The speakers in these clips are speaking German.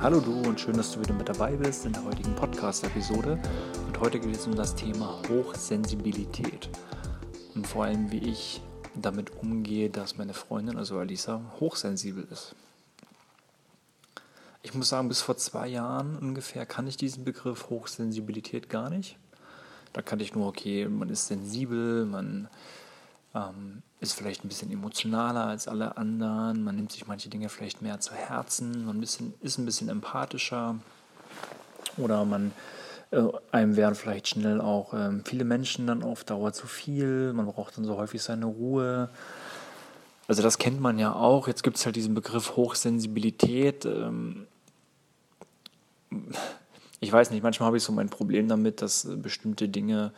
Hallo du und schön, dass du wieder mit dabei bist in der heutigen Podcast-Episode. Und heute geht es um das Thema Hochsensibilität. Und vor allem, wie ich damit umgehe, dass meine Freundin, also Alisa, hochsensibel ist. Ich muss sagen, bis vor zwei Jahren ungefähr kann ich diesen Begriff Hochsensibilität gar nicht. Da kannte ich nur, okay, man ist sensibel, man ähm, ist vielleicht ein bisschen emotionaler als alle anderen, man nimmt sich manche Dinge vielleicht mehr zu Herzen, man ein bisschen, ist ein bisschen empathischer oder man äh, einem werden vielleicht schnell auch ähm, viele Menschen dann auf Dauer zu viel, man braucht dann so häufig seine Ruhe. Also das kennt man ja auch. Jetzt gibt es halt diesen Begriff Hochsensibilität. Ähm, ich weiß nicht, manchmal habe ich so mein Problem damit, dass bestimmte Dinge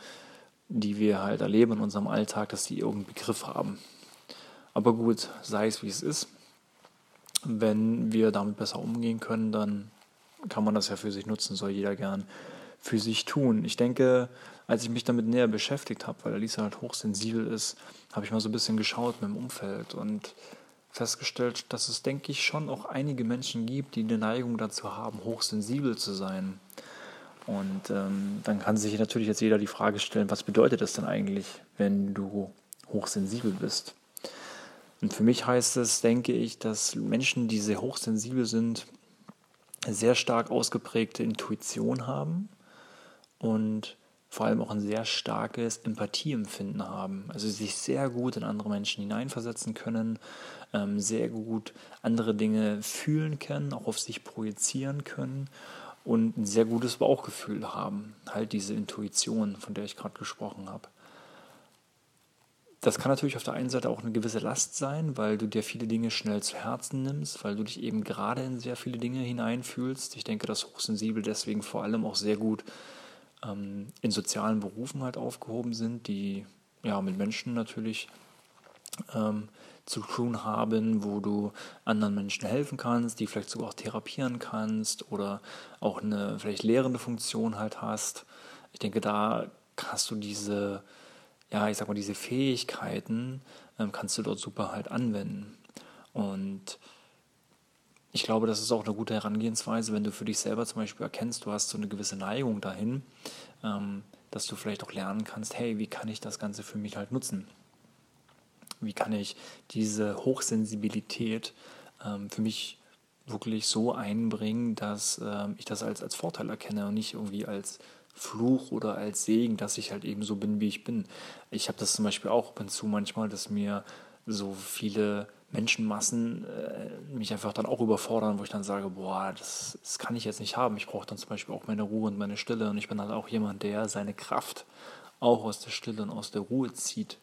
die wir halt erleben in unserem Alltag, dass sie irgendeinen Begriff haben. Aber gut, sei es wie es ist. Wenn wir damit besser umgehen können, dann kann man das ja für sich nutzen, soll jeder gern für sich tun. Ich denke, als ich mich damit näher beschäftigt habe, weil Alisa halt hochsensibel ist, habe ich mal so ein bisschen geschaut mit dem Umfeld und festgestellt, dass es, denke ich, schon auch einige Menschen gibt, die eine Neigung dazu haben, hochsensibel zu sein. Und ähm, dann kann sich natürlich jetzt jeder die Frage stellen, was bedeutet das denn eigentlich, wenn du hochsensibel bist? Und für mich heißt es, denke ich, dass Menschen, die sehr hochsensibel sind, sehr stark ausgeprägte Intuition haben und vor allem auch ein sehr starkes Empathieempfinden haben. Also sich sehr gut in andere Menschen hineinversetzen können, ähm, sehr gut andere Dinge fühlen können, auch auf sich projizieren können und ein sehr gutes Bauchgefühl haben. Halt diese Intuition, von der ich gerade gesprochen habe. Das kann natürlich auf der einen Seite auch eine gewisse Last sein, weil du dir viele Dinge schnell zu Herzen nimmst, weil du dich eben gerade in sehr viele Dinge hineinfühlst. Ich denke, dass Hochsensibel deswegen vor allem auch sehr gut ähm, in sozialen Berufen halt aufgehoben sind, die ja mit Menschen natürlich ähm, zu tun haben, wo du anderen Menschen helfen kannst, die vielleicht sogar auch therapieren kannst oder auch eine vielleicht lehrende Funktion halt hast. Ich denke, da hast du diese, ja, ich sag mal, diese Fähigkeiten, ähm, kannst du dort super halt anwenden. Und ich glaube, das ist auch eine gute Herangehensweise, wenn du für dich selber zum Beispiel erkennst, du hast so eine gewisse Neigung dahin, ähm, dass du vielleicht auch lernen kannst, hey, wie kann ich das Ganze für mich halt nutzen? Wie kann ich diese Hochsensibilität ähm, für mich wirklich so einbringen, dass ähm, ich das als, als Vorteil erkenne und nicht irgendwie als Fluch oder als Segen, dass ich halt eben so bin, wie ich bin. Ich habe das zum Beispiel auch ab und zu manchmal, dass mir so viele Menschenmassen äh, mich einfach dann auch überfordern, wo ich dann sage, boah, das, das kann ich jetzt nicht haben. Ich brauche dann zum Beispiel auch meine Ruhe und meine Stille und ich bin halt auch jemand, der seine Kraft auch aus der Stille und aus der Ruhe zieht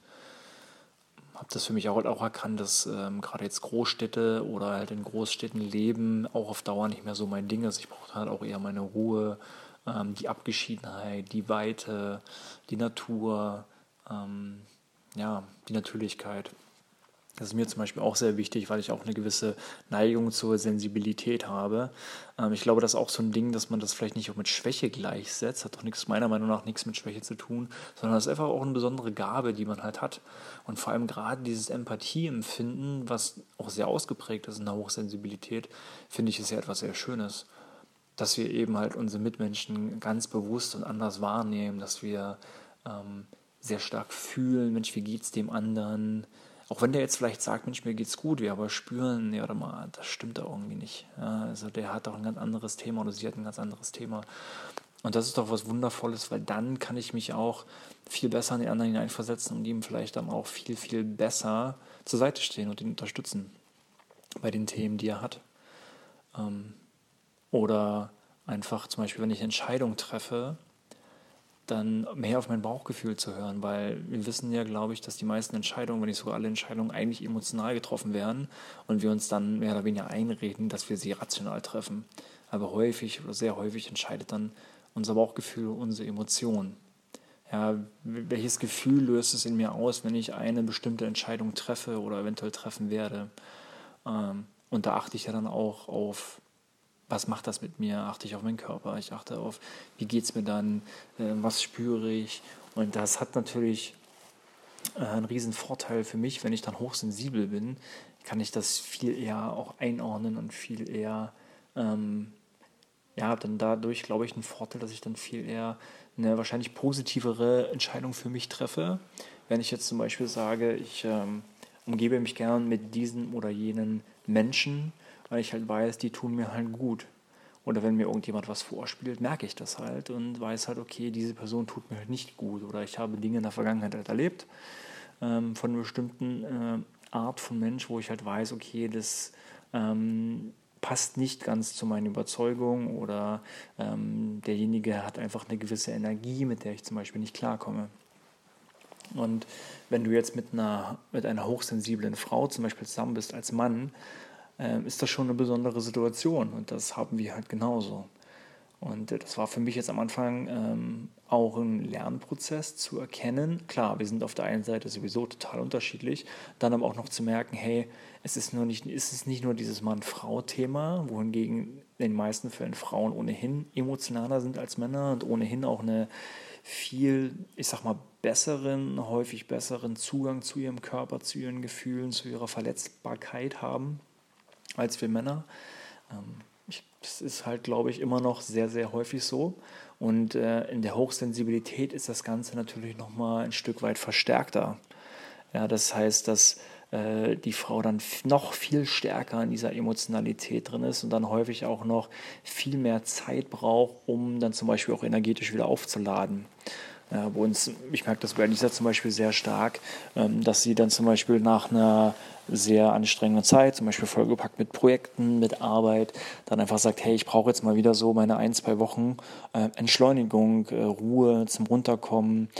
habe das für mich auch, auch erkannt, dass ähm, gerade jetzt Großstädte oder halt in Großstädten leben auch auf Dauer nicht mehr so mein Ding ist. Ich brauche halt auch eher meine Ruhe, ähm, die Abgeschiedenheit, die Weite, die Natur, ähm, ja, die Natürlichkeit. Das ist mir zum Beispiel auch sehr wichtig, weil ich auch eine gewisse Neigung zur Sensibilität habe. Ähm, ich glaube, das ist auch so ein Ding, dass man das vielleicht nicht auch mit Schwäche gleichsetzt. Hat doch nichts, meiner Meinung nach nichts mit Schwäche zu tun, sondern das ist einfach auch eine besondere Gabe, die man halt hat. Und vor allem gerade dieses Empathieempfinden, was auch sehr ausgeprägt ist in der Hochsensibilität, finde ich, ist ja etwas sehr Schönes. Dass wir eben halt unsere Mitmenschen ganz bewusst und anders wahrnehmen, dass wir ähm, sehr stark fühlen, Mensch, wie geht es dem anderen? Auch wenn der jetzt vielleicht sagt, Mensch, mir geht's gut, wir aber spüren, ja, warte mal, das stimmt da irgendwie nicht. Ja, also der hat doch ein ganz anderes Thema oder sie hat ein ganz anderes Thema. Und das ist doch was Wundervolles, weil dann kann ich mich auch viel besser in den anderen hineinversetzen und ihm vielleicht dann auch viel, viel besser zur Seite stehen und ihn unterstützen bei den Themen, die er hat. Ähm, oder einfach zum Beispiel, wenn ich Entscheidungen treffe, dann mehr auf mein Bauchgefühl zu hören, weil wir wissen ja, glaube ich, dass die meisten Entscheidungen, wenn nicht sogar alle Entscheidungen, eigentlich emotional getroffen werden und wir uns dann mehr oder weniger einreden, dass wir sie rational treffen. Aber häufig oder sehr häufig entscheidet dann unser Bauchgefühl, unsere Emotion. Ja, welches Gefühl löst es in mir aus, wenn ich eine bestimmte Entscheidung treffe oder eventuell treffen werde? Ähm, und da achte ich ja dann auch auf was macht das mit mir? Achte ich auf meinen Körper, ich achte auf, wie geht es mir dann, äh, was spüre ich. Und das hat natürlich äh, einen riesen Vorteil für mich, wenn ich dann hochsensibel bin, kann ich das viel eher auch einordnen und viel eher ähm, ja, dann dadurch, glaube ich, einen Vorteil, dass ich dann viel eher eine wahrscheinlich positivere Entscheidung für mich treffe. Wenn ich jetzt zum Beispiel sage, ich ähm, umgebe mich gern mit diesen oder jenen Menschen, weil ich halt weiß, die tun mir halt gut. Oder wenn mir irgendjemand was vorspielt, merke ich das halt und weiß halt, okay, diese Person tut mir halt nicht gut. Oder ich habe Dinge in der Vergangenheit halt erlebt ähm, von einer bestimmten äh, Art von Mensch, wo ich halt weiß, okay, das ähm, passt nicht ganz zu meinen Überzeugungen oder ähm, derjenige hat einfach eine gewisse Energie, mit der ich zum Beispiel nicht klarkomme. Und wenn du jetzt mit einer, mit einer hochsensiblen Frau zum Beispiel zusammen bist als Mann, äh, ist das schon eine besondere Situation und das haben wir halt genauso. Und das war für mich jetzt am Anfang ähm, auch ein Lernprozess zu erkennen. Klar, wir sind auf der einen Seite sowieso total unterschiedlich, dann aber auch noch zu merken, hey, es ist, nur nicht, es nicht nur dieses Mann-Frau-Thema, wohingegen in den meisten Fällen Frauen ohnehin emotionaler sind als Männer und ohnehin auch eine viel, ich sag mal, besseren, häufig besseren Zugang zu ihrem Körper, zu ihren Gefühlen, zu ihrer Verletzbarkeit haben als wir Männer. Ähm, das ist halt, glaube ich, immer noch sehr, sehr häufig so. Und äh, in der Hochsensibilität ist das Ganze natürlich nochmal ein Stück weit verstärkter. Ja, das heißt, dass äh, die Frau dann noch viel stärker in dieser Emotionalität drin ist und dann häufig auch noch viel mehr Zeit braucht, um dann zum Beispiel auch energetisch wieder aufzuladen. Ja, bei uns, ich merke das bei Lisa zum Beispiel sehr stark, ähm, dass sie dann zum Beispiel nach einer sehr anstrengenden Zeit, zum Beispiel vollgepackt mit Projekten, mit Arbeit, dann einfach sagt, hey, ich brauche jetzt mal wieder so meine ein, zwei Wochen äh, Entschleunigung, äh, Ruhe zum Runterkommen,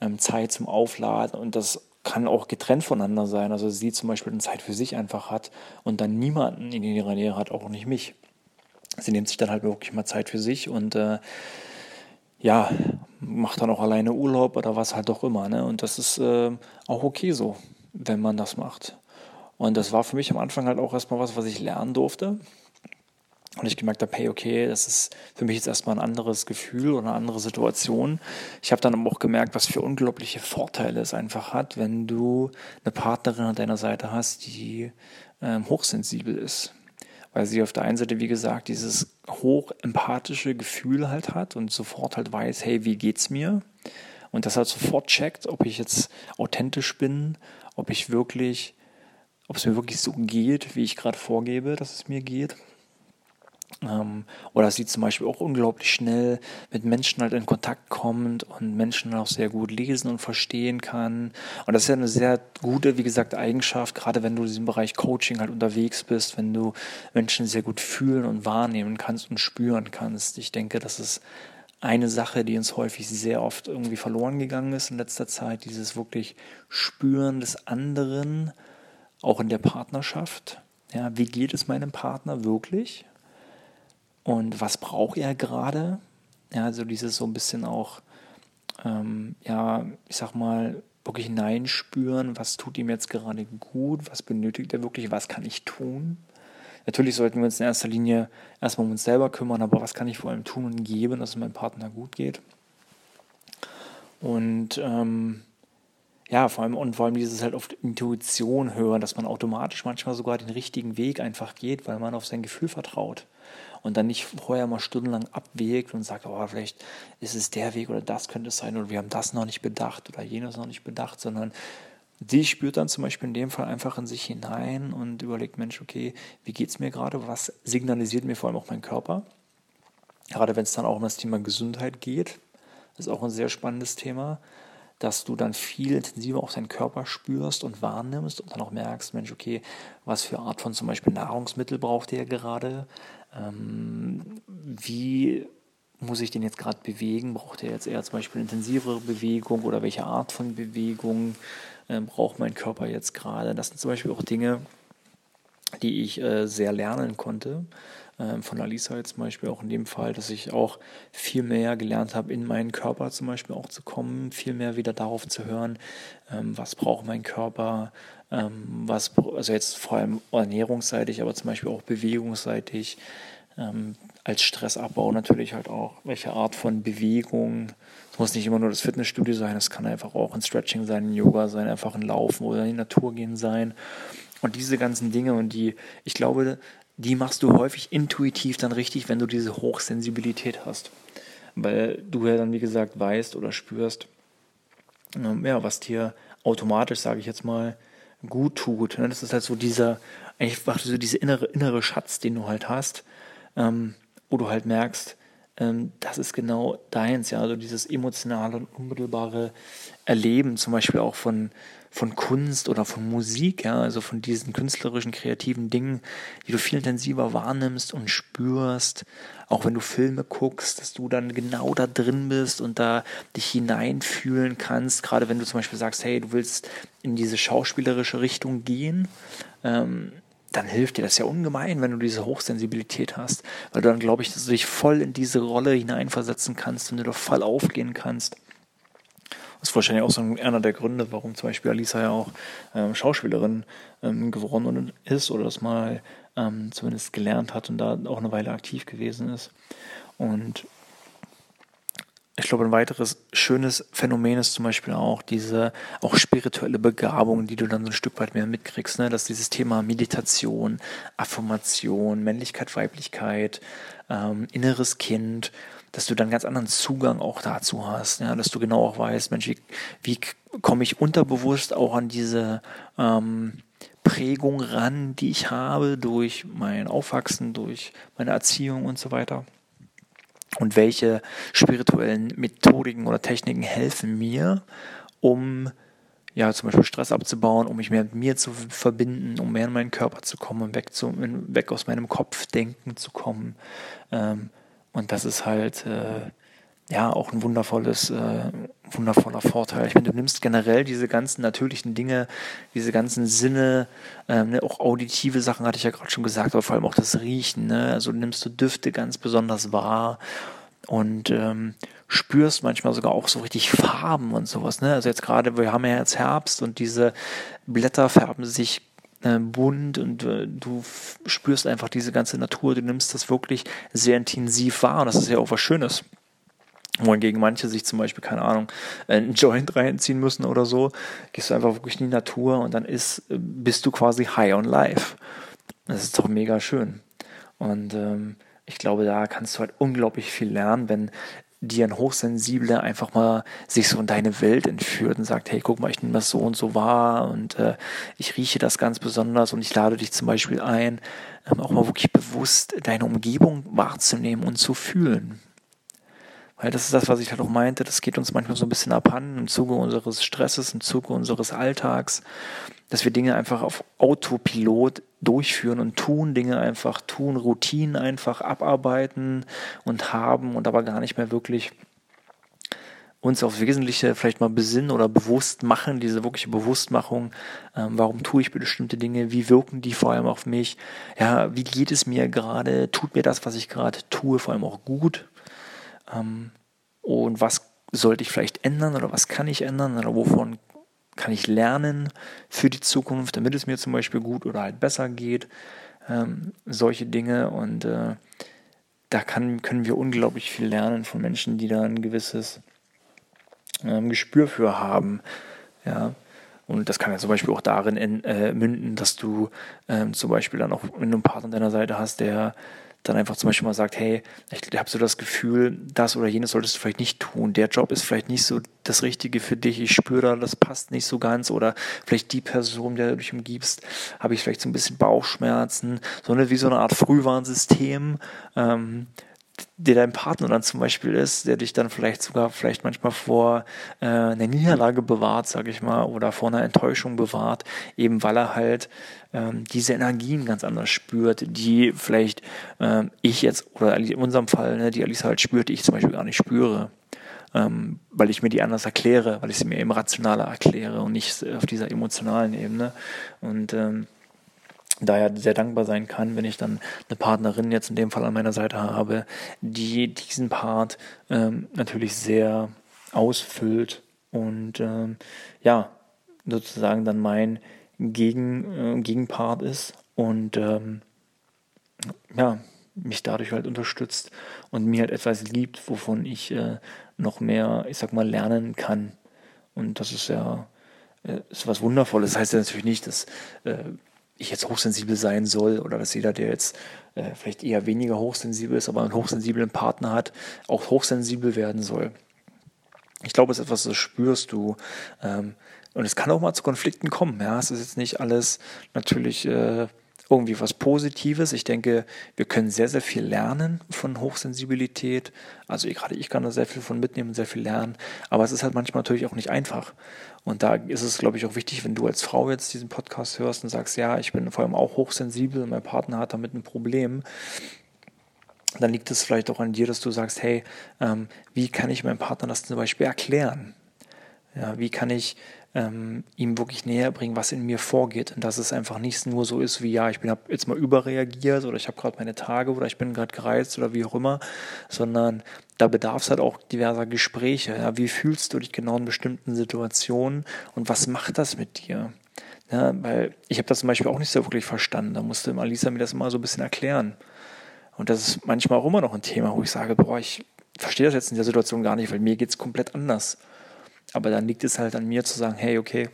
ähm, Zeit zum Aufladen und das kann auch getrennt voneinander sein. Also sie zum Beispiel eine Zeit für sich einfach hat und dann niemanden in ihrer Nähe hat, auch nicht mich. Sie nimmt sich dann halt wirklich mal Zeit für sich und äh, ja, macht dann auch alleine Urlaub oder was halt auch immer. Ne? Und das ist äh, auch okay so, wenn man das macht. Und das war für mich am Anfang halt auch erstmal was, was ich lernen durfte. Und ich gemerkt habe, hey, okay, das ist für mich jetzt erstmal ein anderes Gefühl oder eine andere Situation. Ich habe dann aber auch gemerkt, was für unglaubliche Vorteile es einfach hat, wenn du eine Partnerin an deiner Seite hast, die ähm, hochsensibel ist weil sie auf der einen Seite, wie gesagt, dieses hoch empathische Gefühl halt hat und sofort halt weiß, hey, wie geht's mir? Und das halt sofort checkt, ob ich jetzt authentisch bin, ob ich wirklich, ob es mir wirklich so geht, wie ich gerade vorgebe, dass es mir geht. Ähm, oder sie zum Beispiel auch unglaublich schnell mit Menschen halt in Kontakt kommt und Menschen auch sehr gut lesen und verstehen kann. Und das ist ja eine sehr gute, wie gesagt, Eigenschaft, gerade wenn du in diesem Bereich Coaching halt unterwegs bist, wenn du Menschen sehr gut fühlen und wahrnehmen kannst und spüren kannst. Ich denke, das ist eine Sache, die uns häufig sehr oft irgendwie verloren gegangen ist in letzter Zeit, dieses wirklich Spüren des anderen, auch in der Partnerschaft. Ja, wie geht es meinem Partner wirklich? Und was braucht er gerade. Ja, also dieses so ein bisschen auch, ähm, ja, ich sag mal, wirklich hineinspüren, was tut ihm jetzt gerade gut, was benötigt er wirklich, was kann ich tun. Natürlich sollten wir uns in erster Linie erstmal um uns selber kümmern, aber was kann ich vor allem tun und geben, dass es meinem Partner gut geht. Und ähm, ja, vor allem und vor allem dieses halt auf Intuition hören, dass man automatisch manchmal sogar den richtigen Weg einfach geht, weil man auf sein Gefühl vertraut. Und dann nicht vorher mal stundenlang abwägt und sagt, oh, vielleicht ist es der Weg oder das könnte es sein oder wir haben das noch nicht bedacht oder jenes noch nicht bedacht, sondern sie spürt dann zum Beispiel in dem Fall einfach in sich hinein und überlegt, Mensch, okay, wie geht es mir gerade, was signalisiert mir vor allem auch mein Körper? Gerade wenn es dann auch um das Thema Gesundheit geht, ist auch ein sehr spannendes Thema dass du dann viel intensiver auch deinen Körper spürst und wahrnimmst und dann auch merkst, Mensch, okay, was für Art von zum Beispiel Nahrungsmittel braucht der gerade? Ähm, wie muss ich den jetzt gerade bewegen? Braucht er jetzt eher zum Beispiel intensivere Bewegung oder welche Art von Bewegung äh, braucht mein Körper jetzt gerade? Das sind zum Beispiel auch Dinge, die ich äh, sehr lernen konnte. Ähm, von Alisa jetzt zum Beispiel auch in dem Fall, dass ich auch viel mehr gelernt habe, in meinen Körper zum Beispiel auch zu kommen, viel mehr wieder darauf zu hören, ähm, was braucht mein Körper, ähm, was, also jetzt vor allem ernährungsseitig, aber zum Beispiel auch bewegungsseitig, als Stressabbau natürlich halt auch, welche Art von Bewegung. Es muss nicht immer nur das Fitnessstudio sein, es kann einfach auch ein Stretching sein, ein Yoga sein, einfach ein Laufen oder in die Natur gehen sein. Und diese ganzen Dinge und die, ich glaube, die machst du häufig intuitiv dann richtig, wenn du diese Hochsensibilität hast. Weil du ja dann, wie gesagt, weißt oder spürst, ähm, ja, was dir automatisch, sage ich jetzt mal, gut tut. Ne? Das ist halt so dieser, einfach so diese innere, innere Schatz, den du halt hast, ähm, wo du halt merkst, ähm, das ist genau deins, ja, also dieses emotionale und unmittelbare Erleben, zum Beispiel auch von, von Kunst oder von Musik, ja, also von diesen künstlerischen, kreativen Dingen, die du viel intensiver wahrnimmst und spürst, auch wenn du Filme guckst, dass du dann genau da drin bist und da dich hineinfühlen kannst, gerade wenn du zum Beispiel sagst, hey, du willst in diese schauspielerische Richtung gehen, ähm, dann hilft dir das ja ungemein, wenn du diese Hochsensibilität hast, weil du dann, glaube ich, dass du dich voll in diese Rolle hineinversetzen kannst und du doch voll aufgehen kannst. Das ist wahrscheinlich auch so einer der Gründe, warum zum Beispiel Alisa ja auch ähm, Schauspielerin ähm, geworden ist oder das mal ähm, zumindest gelernt hat und da auch eine Weile aktiv gewesen ist. Und ich glaube, ein weiteres schönes Phänomen ist zum Beispiel auch diese auch spirituelle Begabung, die du dann so ein Stück weit mehr mitkriegst, ne? dass dieses Thema Meditation, Affirmation, Männlichkeit, Weiblichkeit, ähm, inneres Kind, dass du dann ganz anderen Zugang auch dazu hast, ja? dass du genau auch weißt, Mensch, wie, wie komme ich unterbewusst auch an diese ähm, Prägung ran, die ich habe durch mein Aufwachsen, durch meine Erziehung und so weiter und welche spirituellen Methodiken oder Techniken helfen mir, um ja, zum Beispiel Stress abzubauen, um mich mehr mit mir zu verbinden, um mehr in meinen Körper zu kommen, um weg, zu, weg aus meinem Kopfdenken zu kommen. Ähm, und das ist halt äh, ja auch ein wundervolles, äh, wundervoller Vorteil. Ich meine, du nimmst generell diese ganzen natürlichen Dinge, diese ganzen Sinne, ähm, ne, auch auditive Sachen hatte ich ja gerade schon gesagt, aber vor allem auch das Riechen. Ne? Also nimmst du Düfte ganz besonders wahr und ähm, spürst manchmal sogar auch so richtig Farben und sowas. Ne? Also jetzt gerade, wir haben ja jetzt Herbst und diese Blätter färben sich äh, bunt und äh, du spürst einfach diese ganze Natur, du nimmst das wirklich sehr intensiv wahr und das ist ja auch was Schönes wohingegen manche sich zum Beispiel, keine Ahnung, einen Joint reinziehen müssen oder so, gehst du einfach wirklich in die Natur und dann ist, bist du quasi high on life. Das ist doch mega schön. Und ähm, ich glaube, da kannst du halt unglaublich viel lernen, wenn dir ein Hochsensibler einfach mal sich so in deine Welt entführt und sagt, hey, guck mal, ich nehme das so und so wahr und äh, ich rieche das ganz besonders und ich lade dich zum Beispiel ein, ähm, auch mal wirklich bewusst deine Umgebung wahrzunehmen und zu fühlen. Weil das ist das, was ich halt auch meinte, das geht uns manchmal so ein bisschen abhanden im Zuge unseres Stresses, im Zuge unseres Alltags, dass wir Dinge einfach auf Autopilot durchführen und tun, Dinge einfach tun, Routinen einfach abarbeiten und haben und aber gar nicht mehr wirklich uns aufs Wesentliche vielleicht mal besinnen oder bewusst machen, diese wirkliche Bewusstmachung, ähm, warum tue ich bestimmte Dinge, wie wirken die vor allem auf mich, ja, wie geht es mir gerade, tut mir das, was ich gerade tue, vor allem auch gut, ähm, und was sollte ich vielleicht ändern oder was kann ich ändern oder wovon kann ich lernen für die Zukunft, damit es mir zum Beispiel gut oder halt besser geht. Ähm, solche Dinge und äh, da kann, können wir unglaublich viel lernen von Menschen, die da ein gewisses ähm, Gespür für haben. Ja. Und das kann ja zum Beispiel auch darin in, äh, münden, dass du ähm, zum Beispiel dann auch, wenn du einen Partner an deiner Seite hast, der dann einfach zum Beispiel mal sagt, hey, ich habe so das Gefühl, das oder jenes solltest du vielleicht nicht tun. Der Job ist vielleicht nicht so das Richtige für dich. Ich spüre da, das passt nicht so ganz. Oder vielleicht die Person, der du dich umgibst, habe ich vielleicht so ein bisschen Bauchschmerzen. So eine, wie so eine Art Frühwarnsystem. Ähm, der dein Partner dann zum Beispiel ist, der dich dann vielleicht sogar vielleicht manchmal vor äh, einer Niederlage bewahrt, sag ich mal, oder vor einer Enttäuschung bewahrt, eben weil er halt ähm, diese Energien ganz anders spürt, die vielleicht ähm, ich jetzt, oder in unserem Fall, ne, die Alice halt spürt, die ich zum Beispiel gar nicht spüre. Ähm, weil ich mir die anders erkläre, weil ich sie mir eben rationaler erkläre und nicht auf dieser emotionalen Ebene. Und ähm, daher sehr dankbar sein kann, wenn ich dann eine Partnerin jetzt in dem Fall an meiner Seite habe, die diesen Part ähm, natürlich sehr ausfüllt und ähm, ja, sozusagen dann mein Gegen, äh, Gegenpart ist und ähm, ja, mich dadurch halt unterstützt und mir halt etwas liebt, wovon ich äh, noch mehr, ich sag mal, lernen kann. Und das ist ja äh, ist was Wundervolles. Das heißt ja natürlich nicht, dass äh, ich jetzt hochsensibel sein soll oder dass jeder, der jetzt äh, vielleicht eher weniger hochsensibel ist, aber einen hochsensiblen Partner hat, auch hochsensibel werden soll. Ich glaube, es ist etwas, das spürst du. Ähm, und es kann auch mal zu Konflikten kommen. Ja, es ist jetzt nicht alles natürlich äh, irgendwie was Positives. Ich denke, wir können sehr, sehr viel lernen von Hochsensibilität. Also gerade ich kann da sehr viel von mitnehmen, sehr viel lernen. Aber es ist halt manchmal natürlich auch nicht einfach. Und da ist es, glaube ich, auch wichtig, wenn du als Frau jetzt diesen Podcast hörst und sagst, ja, ich bin vor allem auch hochsensibel und mein Partner hat damit ein Problem, dann liegt es vielleicht auch an dir, dass du sagst, hey, ähm, wie kann ich meinem Partner das zum Beispiel erklären? Ja, wie kann ich ähm, ihm wirklich näher bringen, was in mir vorgeht und dass es einfach nicht nur so ist wie, ja, ich habe jetzt mal überreagiert oder ich habe gerade meine Tage oder ich bin gerade gereizt oder wie auch immer, sondern da bedarf es halt auch diverser Gespräche. Ja, wie fühlst du dich genau in bestimmten Situationen und was macht das mit dir? Ja, weil ich habe das zum Beispiel auch nicht so wirklich verstanden. Da musste Alisa mir das mal so ein bisschen erklären. Und das ist manchmal auch immer noch ein Thema, wo ich sage, boah, ich verstehe das jetzt in der Situation gar nicht, weil mir geht es komplett anders. Aber dann liegt es halt an mir zu sagen, hey, okay,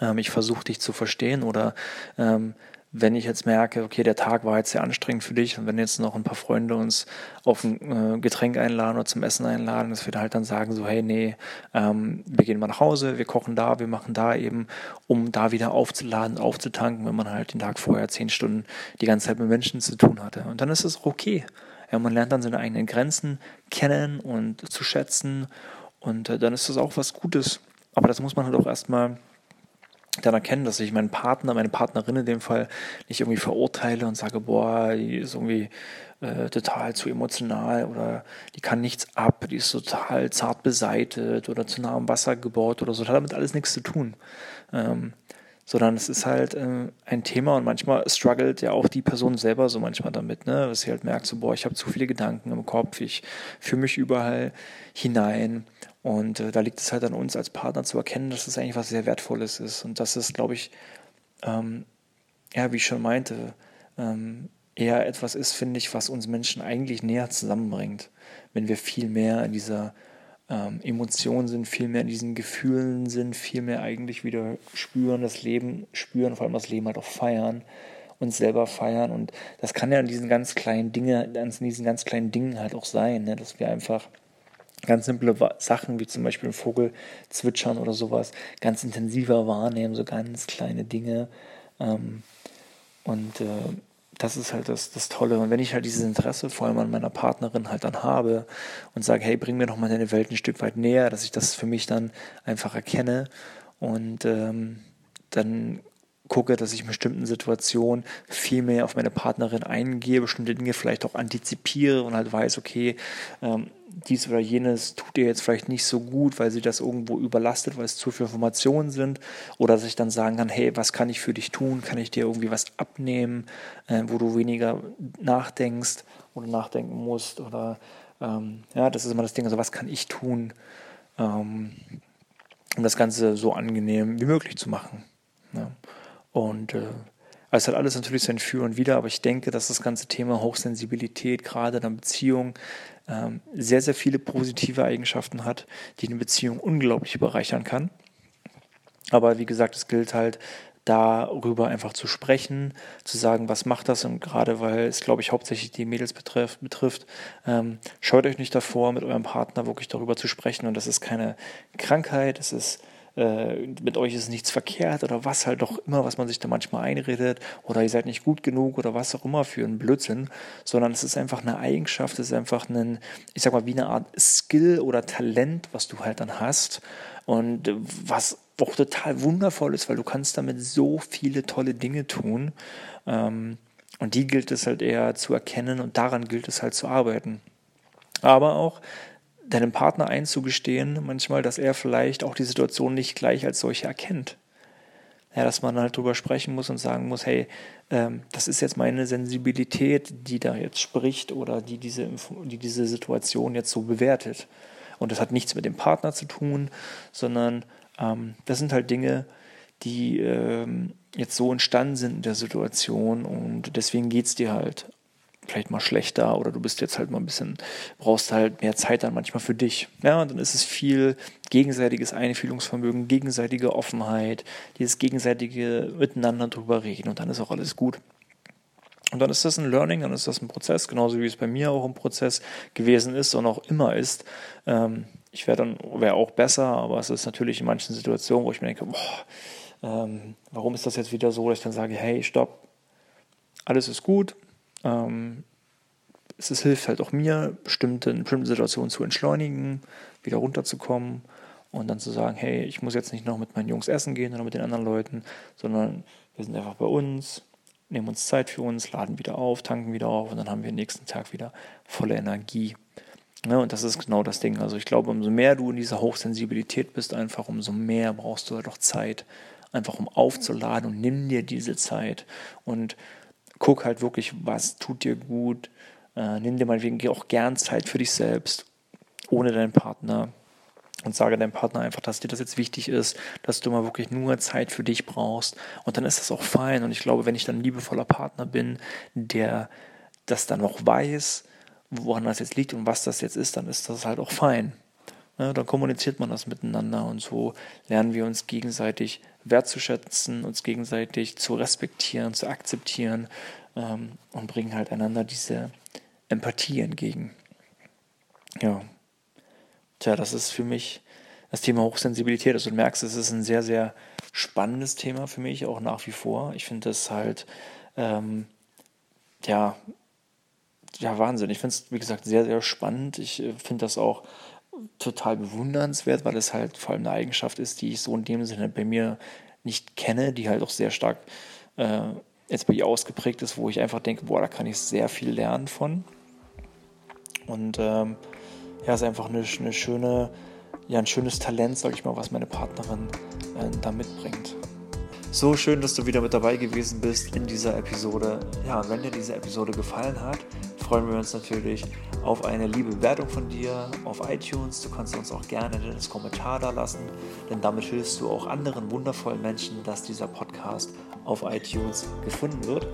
ähm, ich versuche dich zu verstehen oder ähm, wenn ich jetzt merke, okay, der Tag war jetzt sehr anstrengend für dich und wenn jetzt noch ein paar Freunde uns auf ein äh, Getränk einladen oder zum Essen einladen, dass wir halt dann sagen so, hey, nee, ähm, wir gehen mal nach Hause, wir kochen da, wir machen da eben, um da wieder aufzuladen, aufzutanken, wenn man halt den Tag vorher zehn Stunden die ganze Zeit mit Menschen zu tun hatte. Und dann ist es okay. Ja, man lernt dann seine eigenen Grenzen kennen und zu schätzen und äh, dann ist das auch was Gutes. Aber das muss man halt auch erstmal dann erkennen, dass ich meinen Partner, meine Partnerin in dem Fall nicht irgendwie verurteile und sage, boah, die ist irgendwie äh, total zu emotional oder die kann nichts ab, die ist total zart beseitet oder zu nah am Wasser gebaut oder so. Das hat damit alles nichts zu tun. Ähm, sondern es ist halt äh, ein Thema und manchmal struggelt ja auch die Person selber so manchmal damit, ne? dass sie halt merkt, so, boah, ich habe zu viele Gedanken im Kopf, ich fühle mich überall hinein und äh, da liegt es halt an uns als Partner zu erkennen, dass das eigentlich was sehr Wertvolles ist und dass es, glaube ich, ähm, ja, wie ich schon meinte, ähm, eher etwas ist, finde ich, was uns Menschen eigentlich näher zusammenbringt, wenn wir viel mehr in dieser ähm, Emotionen sind, viel mehr in diesen Gefühlen sind, viel mehr eigentlich wieder spüren, das Leben spüren, vor allem das Leben halt auch feiern, uns selber feiern und das kann ja in diesen ganz kleinen Dingen, in diesen ganz kleinen Dingen halt auch sein, ne? dass wir einfach ganz simple Sachen wie zum Beispiel ein Vogel zwitschern oder sowas ganz intensiver wahrnehmen, so ganz kleine Dinge. Ähm, und äh, das ist halt das, das Tolle. Und wenn ich halt dieses Interesse vor allem an meiner Partnerin halt dann habe und sage, hey, bring mir doch mal deine Welt ein Stück weit näher, dass ich das für mich dann einfach erkenne und ähm, dann gucke, dass ich in bestimmten Situationen viel mehr auf meine Partnerin eingehe, bestimmte Dinge vielleicht auch antizipiere und halt weiß, okay, ähm, dies oder jenes tut ihr jetzt vielleicht nicht so gut, weil sie das irgendwo überlastet, weil es zu viele Informationen sind. Oder dass ich dann sagen kann, hey, was kann ich für dich tun? Kann ich dir irgendwie was abnehmen, äh, wo du weniger nachdenkst oder nachdenken musst? Oder ähm, ja, das ist immer das Ding, also was kann ich tun, ähm, um das Ganze so angenehm wie möglich zu machen. Ja. Und äh, es hat alles natürlich sein Für und Wider, aber ich denke, dass das ganze Thema Hochsensibilität, gerade in der Beziehung, ähm, sehr, sehr viele positive Eigenschaften hat, die eine Beziehung unglaublich bereichern kann. Aber wie gesagt, es gilt halt, darüber einfach zu sprechen, zu sagen, was macht das und gerade weil es, glaube ich, hauptsächlich die Mädels betrifft, betrifft ähm, scheut euch nicht davor, mit eurem Partner wirklich darüber zu sprechen und das ist keine Krankheit, es ist äh, mit euch ist nichts verkehrt oder was halt doch immer, was man sich da manchmal einredet oder ihr seid nicht gut genug oder was auch immer für ein Blödsinn, sondern es ist einfach eine Eigenschaft, es ist einfach ein, ich sag mal, wie eine Art Skill oder Talent, was du halt dann hast und was auch total wundervoll ist, weil du kannst damit so viele tolle Dinge tun ähm, und die gilt es halt eher zu erkennen und daran gilt es halt zu arbeiten. Aber auch deinem Partner einzugestehen, manchmal, dass er vielleicht auch die Situation nicht gleich als solche erkennt. Ja, dass man halt drüber sprechen muss und sagen muss, hey, ähm, das ist jetzt meine Sensibilität, die da jetzt spricht oder die diese, die diese Situation jetzt so bewertet. Und das hat nichts mit dem Partner zu tun, sondern ähm, das sind halt Dinge, die ähm, jetzt so entstanden sind in der Situation und deswegen geht es dir halt vielleicht mal schlechter oder du bist jetzt halt mal ein bisschen, brauchst halt mehr Zeit dann manchmal für dich. Ja, und dann ist es viel gegenseitiges Einfühlungsvermögen, gegenseitige Offenheit, dieses gegenseitige Miteinander drüber reden und dann ist auch alles gut. Und dann ist das ein Learning, dann ist das ein Prozess, genauso wie es bei mir auch ein Prozess gewesen ist und auch immer ist. Ähm, ich wäre dann wäre auch besser, aber es ist natürlich in manchen Situationen, wo ich mir denke, boah, ähm, warum ist das jetzt wieder so, dass ich dann sage, hey, stopp, alles ist gut. Ähm, es ist, hilft halt auch mir, bestimmte, in bestimmten Situationen zu entschleunigen, wieder runterzukommen und dann zu sagen, hey, ich muss jetzt nicht noch mit meinen Jungs essen gehen oder mit den anderen Leuten, sondern wir sind einfach bei uns, nehmen uns Zeit für uns, laden wieder auf, tanken wieder auf und dann haben wir den nächsten Tag wieder volle Energie. Ja, und das ist genau das Ding. Also ich glaube, umso mehr du in dieser Hochsensibilität bist, einfach umso mehr brauchst du halt auch Zeit, einfach um aufzuladen und nimm dir diese Zeit und guck halt wirklich, was tut dir gut. Äh, nimm dir meinetwegen auch gern Zeit für dich selbst, ohne deinen Partner. Und sage deinem Partner einfach, dass dir das jetzt wichtig ist, dass du mal wirklich nur Zeit für dich brauchst. Und dann ist das auch fein. Und ich glaube, wenn ich dann ein liebevoller Partner bin, der das dann auch weiß, woran das jetzt liegt und was das jetzt ist, dann ist das halt auch fein. Ja, dann kommuniziert man das miteinander und so lernen wir uns gegenseitig wertzuschätzen, uns gegenseitig zu respektieren, zu akzeptieren ähm, und bringen halt einander diese Empathie entgegen. Ja, tja, das ist für mich das Thema Hochsensibilität. Also du merkst, es ist ein sehr, sehr spannendes Thema für mich, auch nach wie vor. Ich finde das halt, ähm, ja, ja, Wahnsinn. Ich finde es, wie gesagt, sehr, sehr spannend. Ich äh, finde das auch total bewundernswert, weil es halt vor allem eine Eigenschaft ist, die ich so in dem Sinne bei mir nicht kenne, die halt auch sehr stark äh, jetzt bei ihr ausgeprägt ist, wo ich einfach denke, boah, da kann ich sehr viel lernen von. Und ähm, ja, ist einfach eine, eine schöne, ja, ein schönes Talent, sag ich mal, was meine Partnerin äh, da mitbringt. So schön, dass du wieder mit dabei gewesen bist in dieser Episode. Ja, und wenn dir diese Episode gefallen hat, freuen wir uns natürlich auf eine liebe Bewertung von dir auf iTunes. Du kannst uns auch gerne das Kommentar da lassen, denn damit hilfst du auch anderen wundervollen Menschen, dass dieser Podcast auf iTunes gefunden wird.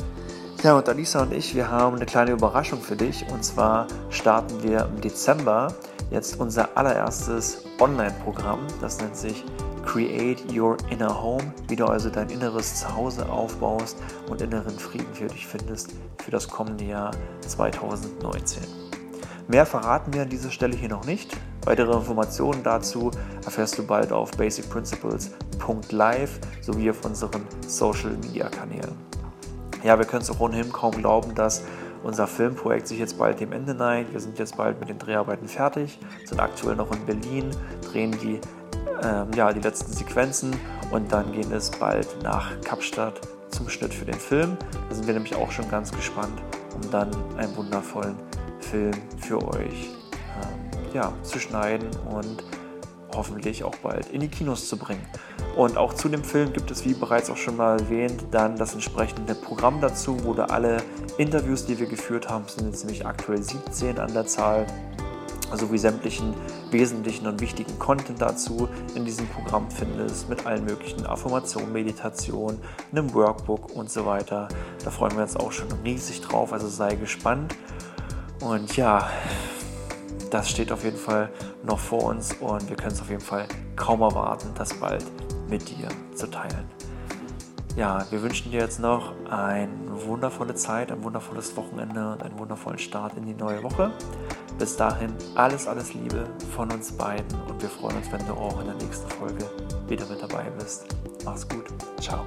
Ja, und Alisa und ich, wir haben eine kleine Überraschung für dich. Und zwar starten wir im Dezember jetzt unser allererstes Online-Programm. Das nennt sich Create Your Inner Home, wie du also dein inneres Zuhause aufbaust und inneren Frieden für dich findest für das kommende Jahr 2019. Mehr verraten wir an dieser Stelle hier noch nicht. Weitere Informationen dazu erfährst du bald auf basicprinciples.live sowie auf unseren Social Media Kanälen. Ja, wir können es auch ohnehin kaum glauben, dass unser Filmprojekt sich jetzt bald dem Ende neigt. Wir sind jetzt bald mit den Dreharbeiten fertig, sind aktuell noch in Berlin, drehen die ähm, ja, die letzten Sequenzen und dann geht es bald nach Kapstadt zum Schnitt für den Film. Da sind wir nämlich auch schon ganz gespannt, um dann einen wundervollen Film für euch ähm, ja, zu schneiden und hoffentlich auch bald in die Kinos zu bringen. Und auch zu dem Film gibt es, wie bereits auch schon mal erwähnt, dann das entsprechende Programm dazu, wo da alle Interviews, die wir geführt haben, sind jetzt nämlich aktuell 17 an der Zahl, sowie sämtlichen wesentlichen und wichtigen Content dazu in diesem Programm findest, mit allen möglichen Affirmationen, Meditation, einem Workbook und so weiter. Da freuen wir uns auch schon riesig drauf, also sei gespannt. Und ja, das steht auf jeden Fall noch vor uns und wir können es auf jeden Fall kaum erwarten, das bald mit dir zu teilen. Ja, wir wünschen dir jetzt noch eine wundervolle Zeit, ein wundervolles Wochenende und einen wundervollen Start in die neue Woche. Bis dahin alles, alles Liebe von uns beiden und wir freuen uns, wenn du auch in der nächsten Folge wieder mit dabei bist. Mach's gut. Ciao.